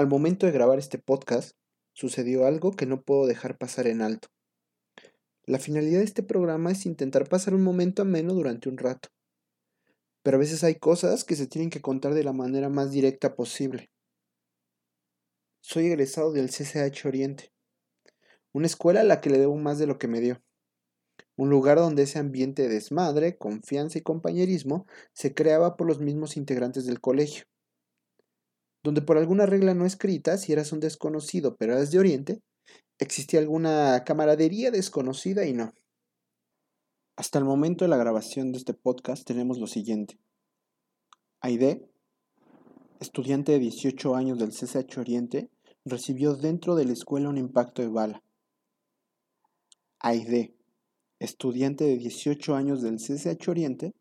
Al momento de grabar este podcast, sucedió algo que no puedo dejar pasar en alto. La finalidad de este programa es intentar pasar un momento ameno durante un rato. Pero a veces hay cosas que se tienen que contar de la manera más directa posible. Soy egresado del CCH Oriente, una escuela a la que le debo más de lo que me dio. Un lugar donde ese ambiente de desmadre, confianza y compañerismo se creaba por los mismos integrantes del colegio donde por alguna regla no escrita, si eras un desconocido pero eras de Oriente, existía alguna camaradería desconocida y no. Hasta el momento de la grabación de este podcast tenemos lo siguiente. Aide, estudiante de 18 años del CCH Oriente, recibió dentro de la escuela un impacto de bala. Aide, estudiante de 18 años del CCH Oriente,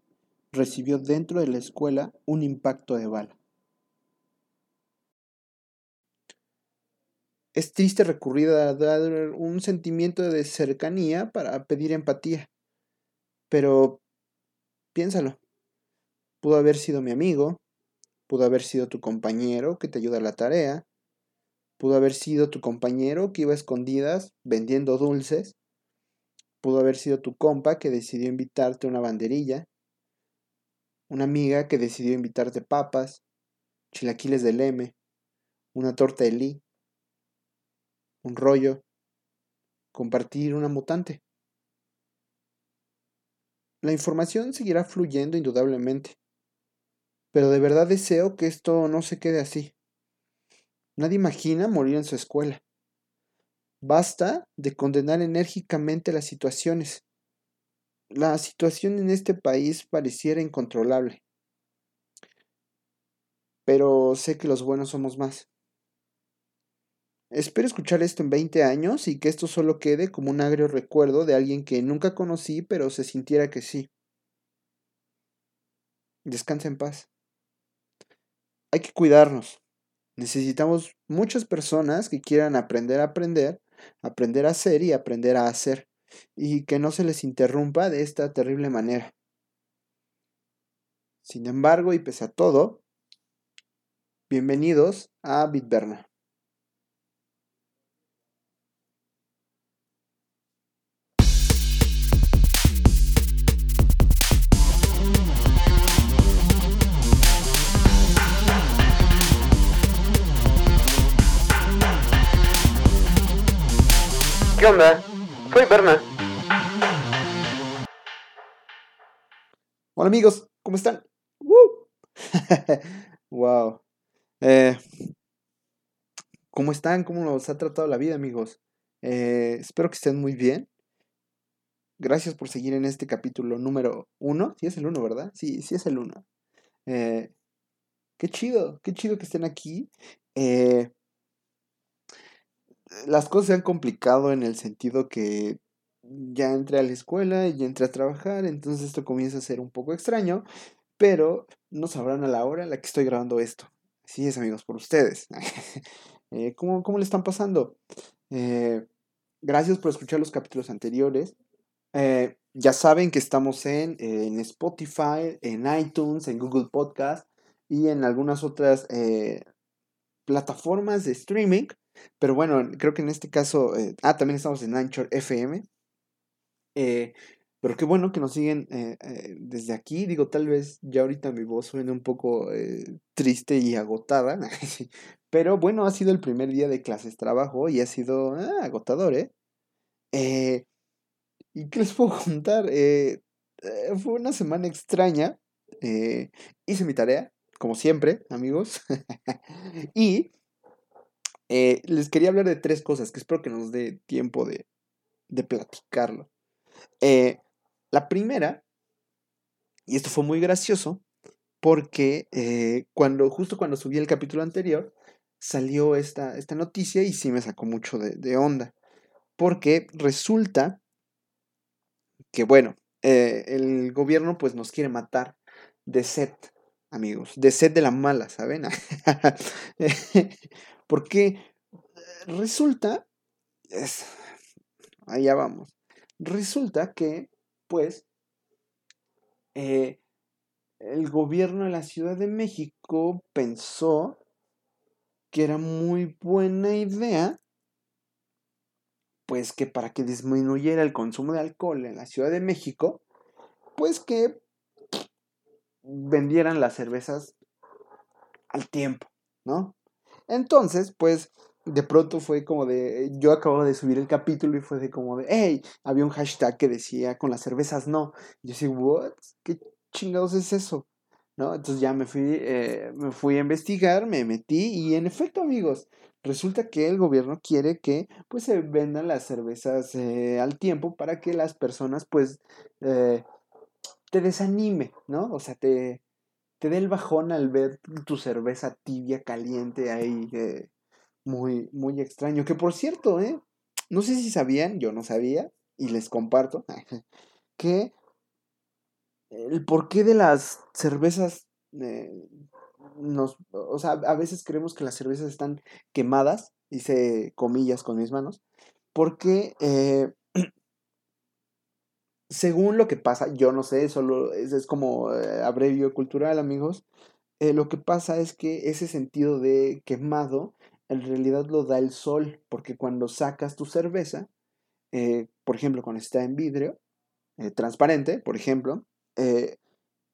recibió dentro de la escuela un impacto de bala. Es triste recurrir a dar un sentimiento de cercanía para pedir empatía. Pero piénsalo. Pudo haber sido mi amigo, pudo haber sido tu compañero que te ayuda a la tarea, pudo haber sido tu compañero que iba a escondidas vendiendo dulces, pudo haber sido tu compa que decidió invitarte una banderilla, una amiga que decidió invitarte papas, chilaquiles de leme, una torta de lee un rollo, compartir una mutante. La información seguirá fluyendo indudablemente, pero de verdad deseo que esto no se quede así. Nadie imagina morir en su escuela. Basta de condenar enérgicamente las situaciones. La situación en este país pareciera incontrolable. Pero sé que los buenos somos más. Espero escuchar esto en 20 años y que esto solo quede como un agrio recuerdo de alguien que nunca conocí pero se sintiera que sí. Descansa en paz. Hay que cuidarnos. Necesitamos muchas personas que quieran aprender a aprender, aprender a hacer y aprender a hacer, y que no se les interrumpa de esta terrible manera. Sin embargo, y pese a todo, bienvenidos a Bitberna. Soy Berna. Hola amigos, ¿cómo están? wow. Eh, ¿Cómo están? ¿Cómo nos ha tratado la vida, amigos? Eh, espero que estén muy bien. Gracias por seguir en este capítulo número uno. Sí es el uno, ¿verdad? Sí, sí es el uno. Eh, qué chido, qué chido que estén aquí. Eh, las cosas se han complicado en el sentido que ya entré a la escuela y ya entré a trabajar, entonces esto comienza a ser un poco extraño, pero no sabrán a la hora en la que estoy grabando esto. Así es, amigos, por ustedes. Eh, ¿cómo, le están pasando? Eh, gracias por escuchar los capítulos anteriores. Eh, ya saben que estamos en, en, Spotify, en iTunes, en Google Podcast y en algunas otras plataformas de streaming. Pero bueno, creo que en este caso, eh, ah, también estamos en Anchor FM. Eh, pero qué bueno que nos siguen eh, desde aquí. Digo, tal vez ya ahorita mi voz suene un poco triste y agotada. pero bueno, ha sido el primer día de clases trabajo y ha sido ah, agotador, ¿eh? ¿Y qué les puedo contar? fue una semana extraña. hice mi tarea, como siempre, amigos. y eh, les quería hablar de tres cosas que espero que nos dé tiempo de, platicarlo. Eh, la primera, y esto fue muy gracioso, porque eh, cuando, justo cuando subí el capítulo anterior, salió esta, esta noticia y sí me sacó mucho de, de onda. Porque resulta que, bueno, el gobierno pues nos quiere matar de sed, amigos, de sed de la mala, ¿saben? Porque resulta, es, allá vamos, resulta que, pues, eh, el gobierno de la Ciudad de México pensó que era muy buena idea, pues que para que disminuyera el consumo de alcohol en la Ciudad de México, pues que vendieran las cervezas al tiempo, ¿no? Entonces, pues de pronto fue como de, yo acababa de subir el capítulo y fue de como de, hey, había un hashtag que decía con las cervezas no. Y yo decía, what? ¿Qué chingados es eso? ¿No? Entonces ya me fui, eh, me fui a investigar, me metí y en efecto, amigos, resulta que el gobierno quiere que pues se vendan las cervezas eh, al tiempo para que las personas pues eh, te desanime, ¿no? O sea, te, te dé el bajón al ver tu cerveza tibia, caliente ahí, muy, muy extraño. Que por cierto, ¿eh? No sé si sabían, yo no sabía, y les comparto, que el porqué de las cervezas eh, nos, o sea, a veces creemos que las cervezas están quemadas, hice comillas con mis manos, porque eh, según lo que pasa, yo no sé, solo es, como eh, abrevio cultural, amigos, lo que pasa es que ese sentido de quemado en realidad lo da el sol, porque cuando sacas tu cerveza, eh, por ejemplo, cuando está en vidrio, eh, transparente, por ejemplo, eh,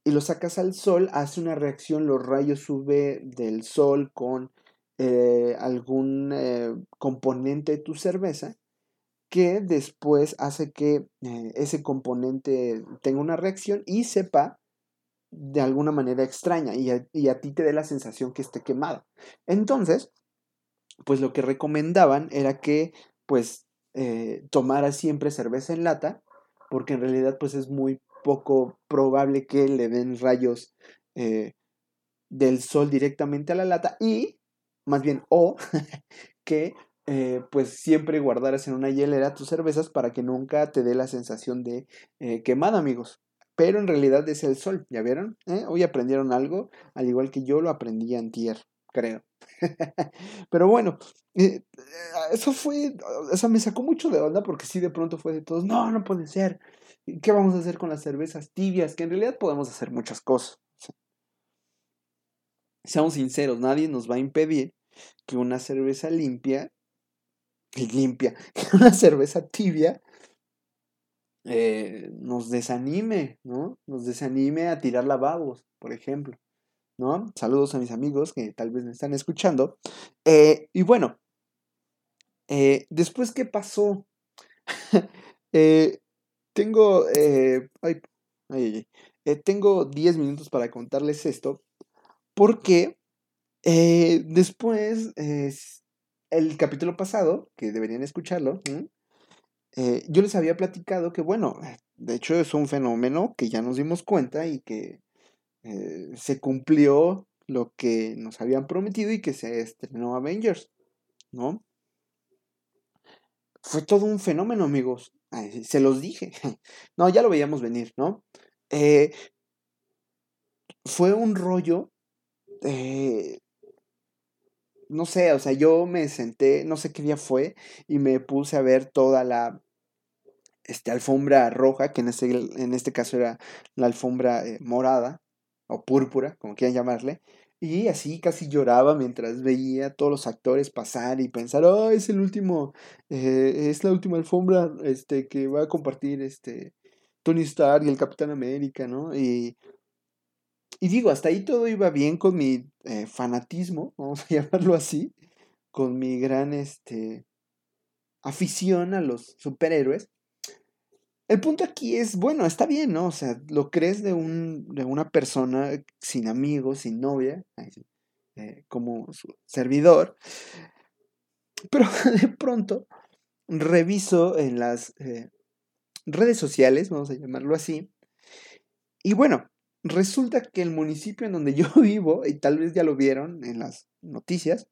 y lo sacas al sol, hace una reacción, los rayos UV del sol con algún componente de tu cerveza, que después hace que ese componente tenga una reacción y sepa de alguna manera extraña y a, y a ti te dé la sensación que esté quemada. Entonces, pues lo que recomendaban era que pues eh, tomara siempre cerveza en lata, porque en realidad pues es muy poco probable que le den rayos eh, del sol directamente a la lata y más bien o que eh, pues siempre guardaras en una hielera tus cervezas para que nunca te dé la sensación de quemada amigos pero en realidad es el sol, ¿ya vieron? Hoy aprendieron algo, al igual que yo lo aprendí antier, creo. Pero bueno, eh, eso fue, o sea, me sacó mucho de onda porque sí de pronto fue de todos, no, no puede ser. ¿Qué vamos a hacer con las cervezas tibias? Que en realidad podemos hacer muchas cosas. Seamos sinceros, nadie nos va a impedir que una cerveza limpia, limpia, que una cerveza tibia eh, nos desanime, ¿no? Nos desanime a tirar lavabos, por ejemplo. ¿no? Saludos a mis amigos que tal vez me están escuchando. Eh, y bueno, eh, después, ¿qué pasó? Tengo, ay, ay, ay, tengo 10 minutos para contarles esto, porque después, el capítulo pasado, que deberían escucharlo, yo les había platicado que, bueno, de hecho es un fenómeno que ya nos dimos cuenta y que eh, se cumplió lo que nos habían prometido y que se estrenó Avengers, ¿no? Fue todo un fenómeno, amigos. se los dije. No, ya lo veíamos venir, ¿no? Eh, fue un rollo. No sé, o sea, yo me senté, no sé qué día fue, y me puse a ver toda la este, alfombra roja, que en este, en este caso era la alfombra eh, morada, o púrpura, como quieran llamarle, y así casi lloraba mientras veía a todos los actores pasar y pensar, oh, es el último, eh, es la última alfombra este, que va a compartir este, Tony Stark y el Capitán América, ¿no? Y, y digo, hasta ahí todo iba bien con mi eh, fanatismo, vamos a llamarlo así, con mi gran este, afición a los superhéroes. El punto aquí es, bueno, está bien, ¿no? O sea, lo crees de, un, de una persona sin amigos, sin novia, eh, como su servidor, pero de pronto reviso en las eh, redes sociales, vamos a llamarlo así, y bueno, resulta que el municipio en donde yo vivo, y tal vez ya lo vieron en las noticias,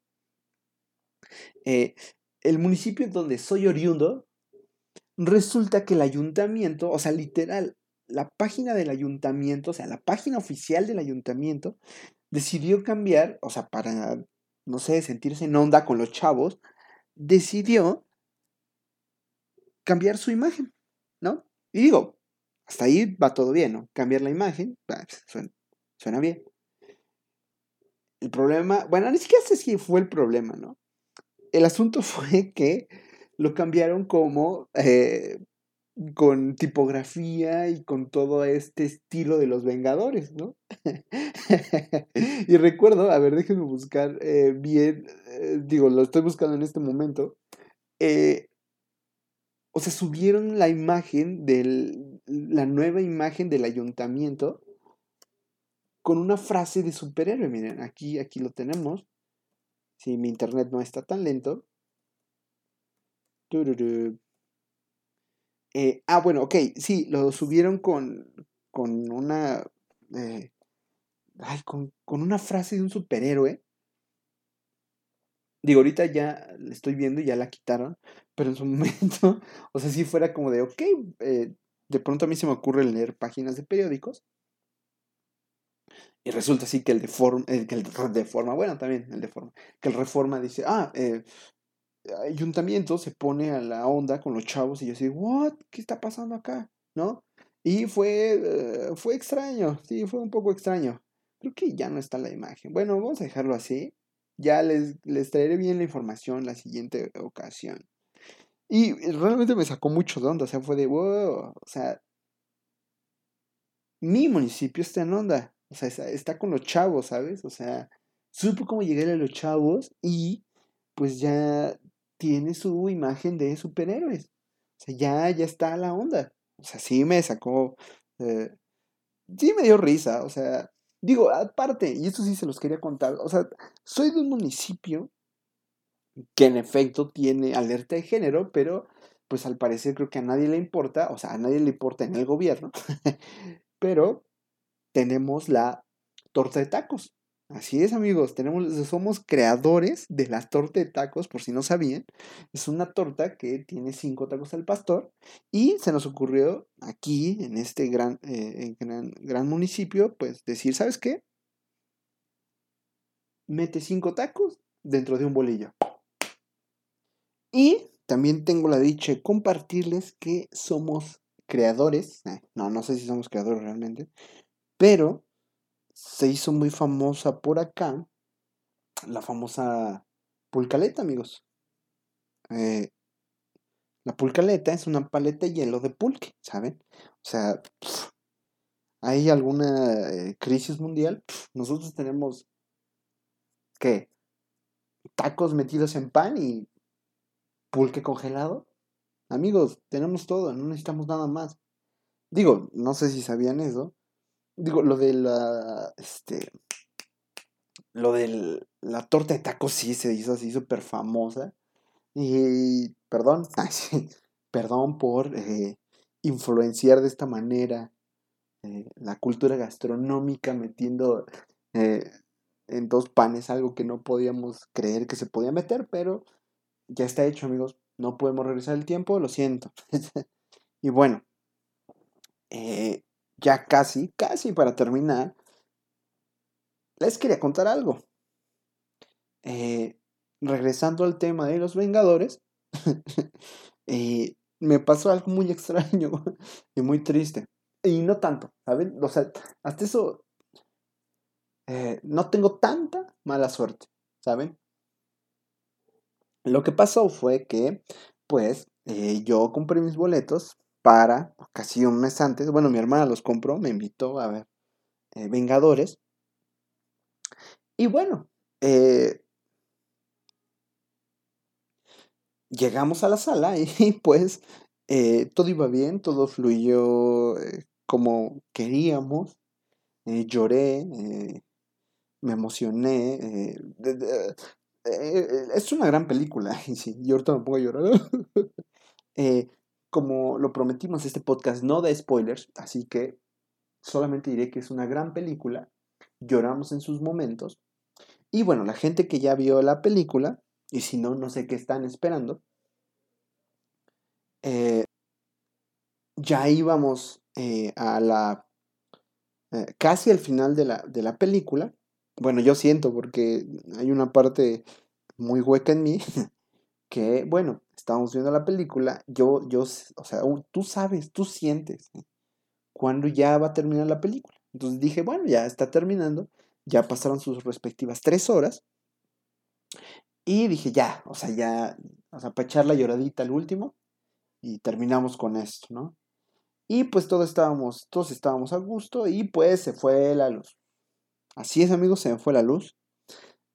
eh, el municipio en donde soy oriundo, resulta que el ayuntamiento, o sea, literal, la página del ayuntamiento, o sea, la página oficial del ayuntamiento, decidió cambiar, o sea, para, no sé, sentirse en onda con los chavos, decidió cambiar su imagen, ¿no? Y digo, hasta ahí va todo bien, ¿no? Cambiar la imagen, suena, suena bien. El problema, bueno, ni siquiera sé si fue el problema, ¿no? El asunto fue que lo cambiaron como eh, con tipografía y con todo este estilo de los Vengadores, ¿no? y recuerdo, a ver, déjenme buscar eh, bien, eh, digo, lo estoy buscando en este momento. Eh, o sea, subieron la imagen del, la nueva imagen del ayuntamiento con una frase de superhéroe. Miren, aquí, aquí lo tenemos. Si mi internet no está tan lento. Eh, ah, bueno, ok, sí, lo subieron con, con una... Eh, ay, con, con, una frase de un superhéroe. Digo, ahorita ya la estoy viendo y ya la quitaron, pero en su momento, o sea, si fuera como de, ok, eh, de pronto a mí se me ocurre leer páginas de periódicos. Y resulta así que el de forma, que el de bueno, también el de forma, que el reforma dice, ah, eh, ayuntamiento se pone a la onda con los chavos y yo así, ¿what? ¿Qué está pasando acá? ¿No? Y fue, eh, fue extraño, sí, fue un poco extraño. Creo que ya no está la imagen. Bueno, vamos a dejarlo así. Ya les, les traeré bien la información la siguiente ocasión. Y realmente me sacó mucho de onda, o sea, fue de, wow, o sea, mi municipio está en onda, o sea, está, con los chavos, ¿sabes? O sea, supo cómo llegar a los chavos y pues ya tiene su imagen de superhéroes. O sea, ya, ya está la onda. O sea, sí me sacó. Eh, sí me dio risa. O sea, digo, aparte, y esto sí se los quería contar. O sea, soy de un municipio que en efecto tiene alerta de género, pero pues al parecer creo que a nadie le importa. O sea, a nadie le importa en el gobierno. pero tenemos la torta de tacos. Así es, amigos, tenemos, somos creadores de la torta de tacos, por si no sabían. Es una torta que tiene cinco tacos al pastor y se nos ocurrió aquí, en este gran, eh, gran, gran municipio, pues decir, ¿sabes qué? Mete cinco tacos dentro de un bolillo. Y también tengo la dicha de compartirles que somos creadores, eh, no, no sé si somos creadores realmente, pero se hizo muy famosa por acá la famosa pulcaleta, amigos. Eh, la pulcaleta es una paleta de hielo de pulque, ¿saben? O sea, hay alguna eh, crisis mundial, nosotros tenemos, ¿qué? Tacos metidos en pan y pulque congelado. Amigos, tenemos todo, no necesitamos nada más. Digo, no sé si sabían eso, digo, lo de la, este, lo de la torta de tacos sí se hizo así súper famosa. Y, perdón, perdón por eh, influenciar de esta manera eh, la cultura gastronómica metiendo eh, en dos panes algo que no podíamos creer que se podía meter, pero ya está hecho, amigos. No podemos regresar el tiempo, lo siento. y bueno, ya casi, casi para terminar, les quería contar algo. Eh, regresando al tema de los Vengadores, eh, me pasó algo muy extraño y muy triste. Y no tanto, ¿saben? O sea, hasta eso eh, no tengo tanta mala suerte, ¿saben? Lo que pasó fue que, pues, yo compré mis boletos para casi un mes antes, bueno, mi hermana los compró, me invitó a ver eh, Vengadores. Y bueno, eh, llegamos a la sala y pues eh, todo iba bien, todo fluyó como queríamos. lloré, me emocioné. Es una gran película. Y ahorita me pongo a llorar. como lo prometimos, este podcast no da spoilers, así que solamente diré que es una gran película. Lloramos en sus momentos. Y bueno, la gente que ya vio la película, y si no, no sé qué están esperando, eh, ya íbamos eh, a la... Eh, casi al final de la, de la película. Bueno, yo siento porque hay una parte muy hueca en mí que, bueno, estábamos viendo la película, yo, yo, o sea, tú sabes, tú sientes cuándo ya va a terminar la película. Entonces dije, bueno, ya está terminando, Ya pasaron sus respectivas tres horas. Y dije, ya, o sea, ya, o sea, para echar la lloradita al último. Y terminamos con esto, ¿no? Y pues todos estábamos, todos estábamos a gusto y pues se fue la luz. Así es, amigos, se fue la luz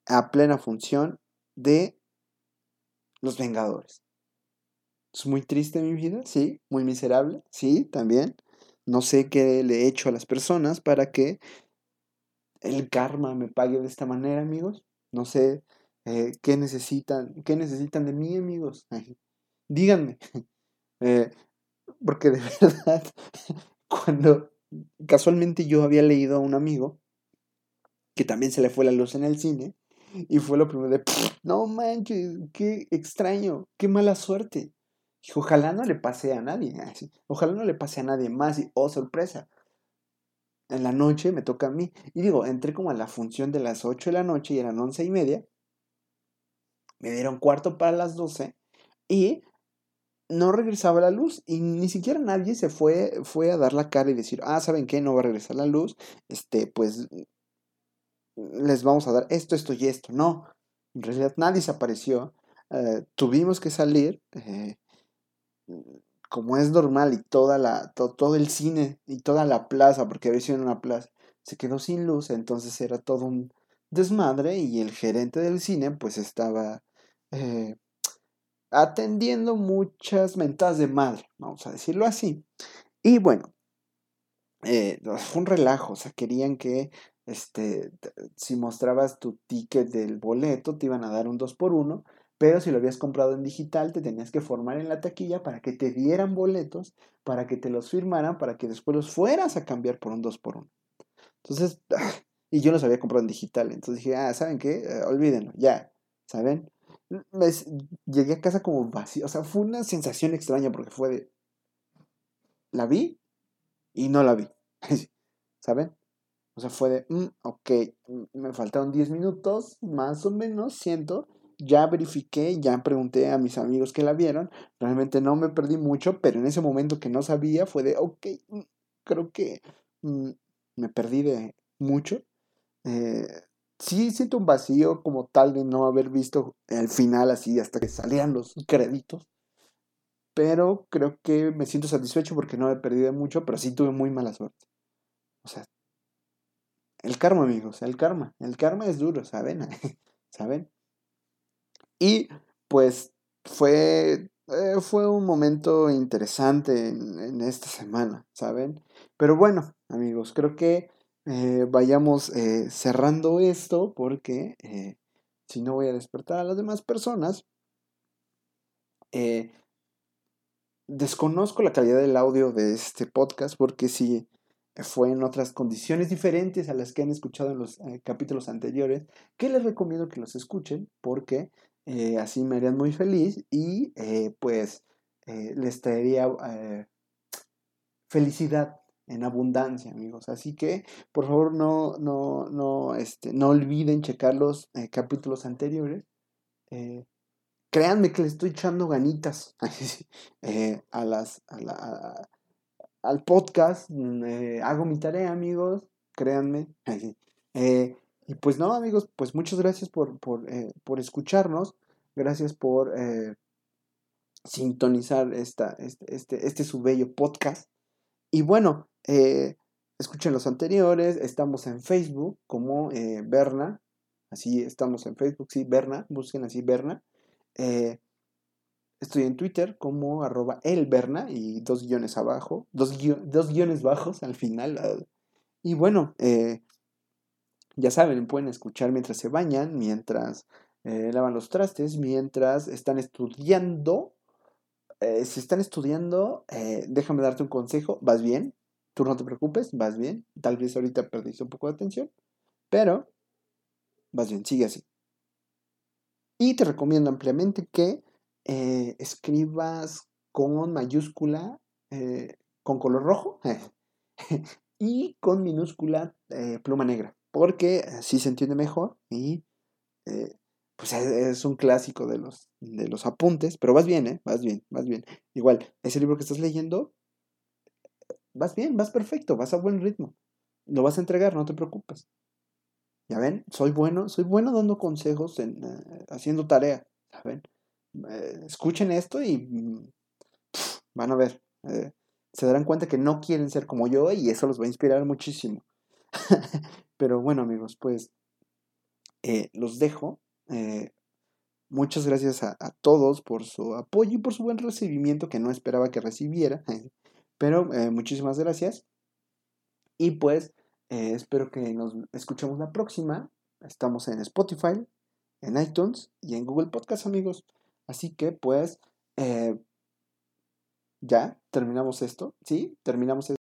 a plena función de Los Vengadores. Es muy triste mi vida, sí, muy miserable, sí, también. No sé qué le he hecho a las personas para que el karma me pague de esta manera, amigos. No sé eh, qué necesitan, qué necesitan de mí, amigos. díganme. Eh, porque de verdad, cuando casualmente yo había leído a un amigo que también se le fue la luz en el cine, y fue lo primero de, no manches, qué extraño, qué mala suerte. ojalá no le pase a nadie, ojalá no le pase a nadie más, y oh sorpresa, en la noche me toca a mí. Y digo, entré como a la función de las 8 de la noche y eran once y media. Me dieron cuarto para las 12 y no regresaba la luz y ni siquiera nadie se fue, fue a dar la cara y decir, ah, ¿saben qué? No va a regresar la luz, este, pues les vamos a dar esto, esto y esto. No, en realidad nadie se apareció. Eh, tuvimos que salir, eh, como es normal, y toda la, todo el cine y toda la plaza, porque había sido en una plaza, se quedó sin luz, entonces era todo un desmadre y el gerente del cine pues estaba eh, atendiendo muchas mentadas de madre, vamos a decirlo así. Y bueno, fue un relajo, o sea, querían que este, si mostrabas tu ticket del boleto, te iban a dar un 2 por 1 pero si lo habías comprado en digital, te tenías que formar en la taquilla para que te dieran boletos, para que te los firmaran, para que después los fueras a cambiar por un 2 por 1 Entonces, y yo los había comprado en digital, entonces dije, ah, ¿saben qué? Eh, olvídenlo, ya, ¿saben? llegué a casa como vacío. O sea, fue una sensación extraña porque fue de. La vi y no la vi. ¿Saben? O sea, fue de. Mm, ok, mm, me faltaron 10 minutos, más o menos, siento. Ya verifiqué, ya pregunté a mis amigos que la vieron. Realmente no me perdí mucho, pero en ese momento que no sabía fue de, ok, mm, creo que me perdí de mucho. Eh, sí siento un vacío como tal de no haber visto el final así hasta que salían los créditos. Pero creo que me siento satisfecho porque no he perdido mucho, pero sí tuve muy mala suerte. O sea, el karma, amigos, el karma. El karma es duro, ¿saben? ¿Saben? Y pues fue, eh, fue un momento interesante en, esta semana, ¿saben? Pero bueno, amigos, creo que eh, vayamos eh, cerrando esto porque si no voy a despertar a las demás personas. desconozco la calidad del audio de este podcast porque si fue en otras condiciones diferentes a las que han escuchado en los capítulos anteriores, que les recomiendo que los escuchen porque así me harían muy feliz y pues les traería felicidad en abundancia, amigos. Así que, por favor, no, no, no, este, no olviden checar los eh, capítulos anteriores. Eh, créanme que le estoy echando ganitas eh, a las, al podcast. Mm, hago mi tarea, amigos. Créanme. y pues no, amigos, pues muchas gracias por, por, por escucharnos. Gracias por sintonizar esta, este, este, este su bello podcast. Y bueno, eh, escuchen los anteriores, estamos en Facebook como eh, Berna, así estamos en Facebook, sí, Berna, busquen así Berna. Eh, estoy en Twitter como arroba elberna y dos guiones abajo, dos, guiones bajos al final. Y bueno, ya saben, pueden escuchar mientras se bañan, mientras lavan los trastes, mientras están estudiando. si están estudiando, déjame darte un consejo, vas bien, Tú no te preocupes, vas bien. Tal vez ahorita perdiste un poco de atención, pero vas bien, sigue así. Y te recomiendo ampliamente que eh, escribas con mayúscula, eh, con color rojo y con minúscula eh, pluma negra, porque así se entiende mejor y pues es un clásico de los, de los apuntes, pero vas bien, ¿eh? Vas bien, vas bien. Igual, ese libro que estás leyendo, vas bien, vas perfecto, vas a buen ritmo. Lo vas a entregar, no te preocupes. Ya ven, soy bueno, soy bueno dando consejos, en, haciendo tarea, ¿saben? Eh, escuchen esto y mm, van a ver. Eh, se darán cuenta que no quieren ser como yo y eso los va a inspirar muchísimo. Pero bueno amigos, pues los dejo. muchas gracias a, a, todos por su apoyo y por su buen recibimiento que no esperaba que recibiera. Pero muchísimas gracias. Y pues eh, espero que nos escuchemos la próxima. Estamos en Spotify, en iTunes y en Google Podcast, amigos. Así que, pues, eh, ya terminamos esto. Sí, terminamos esto.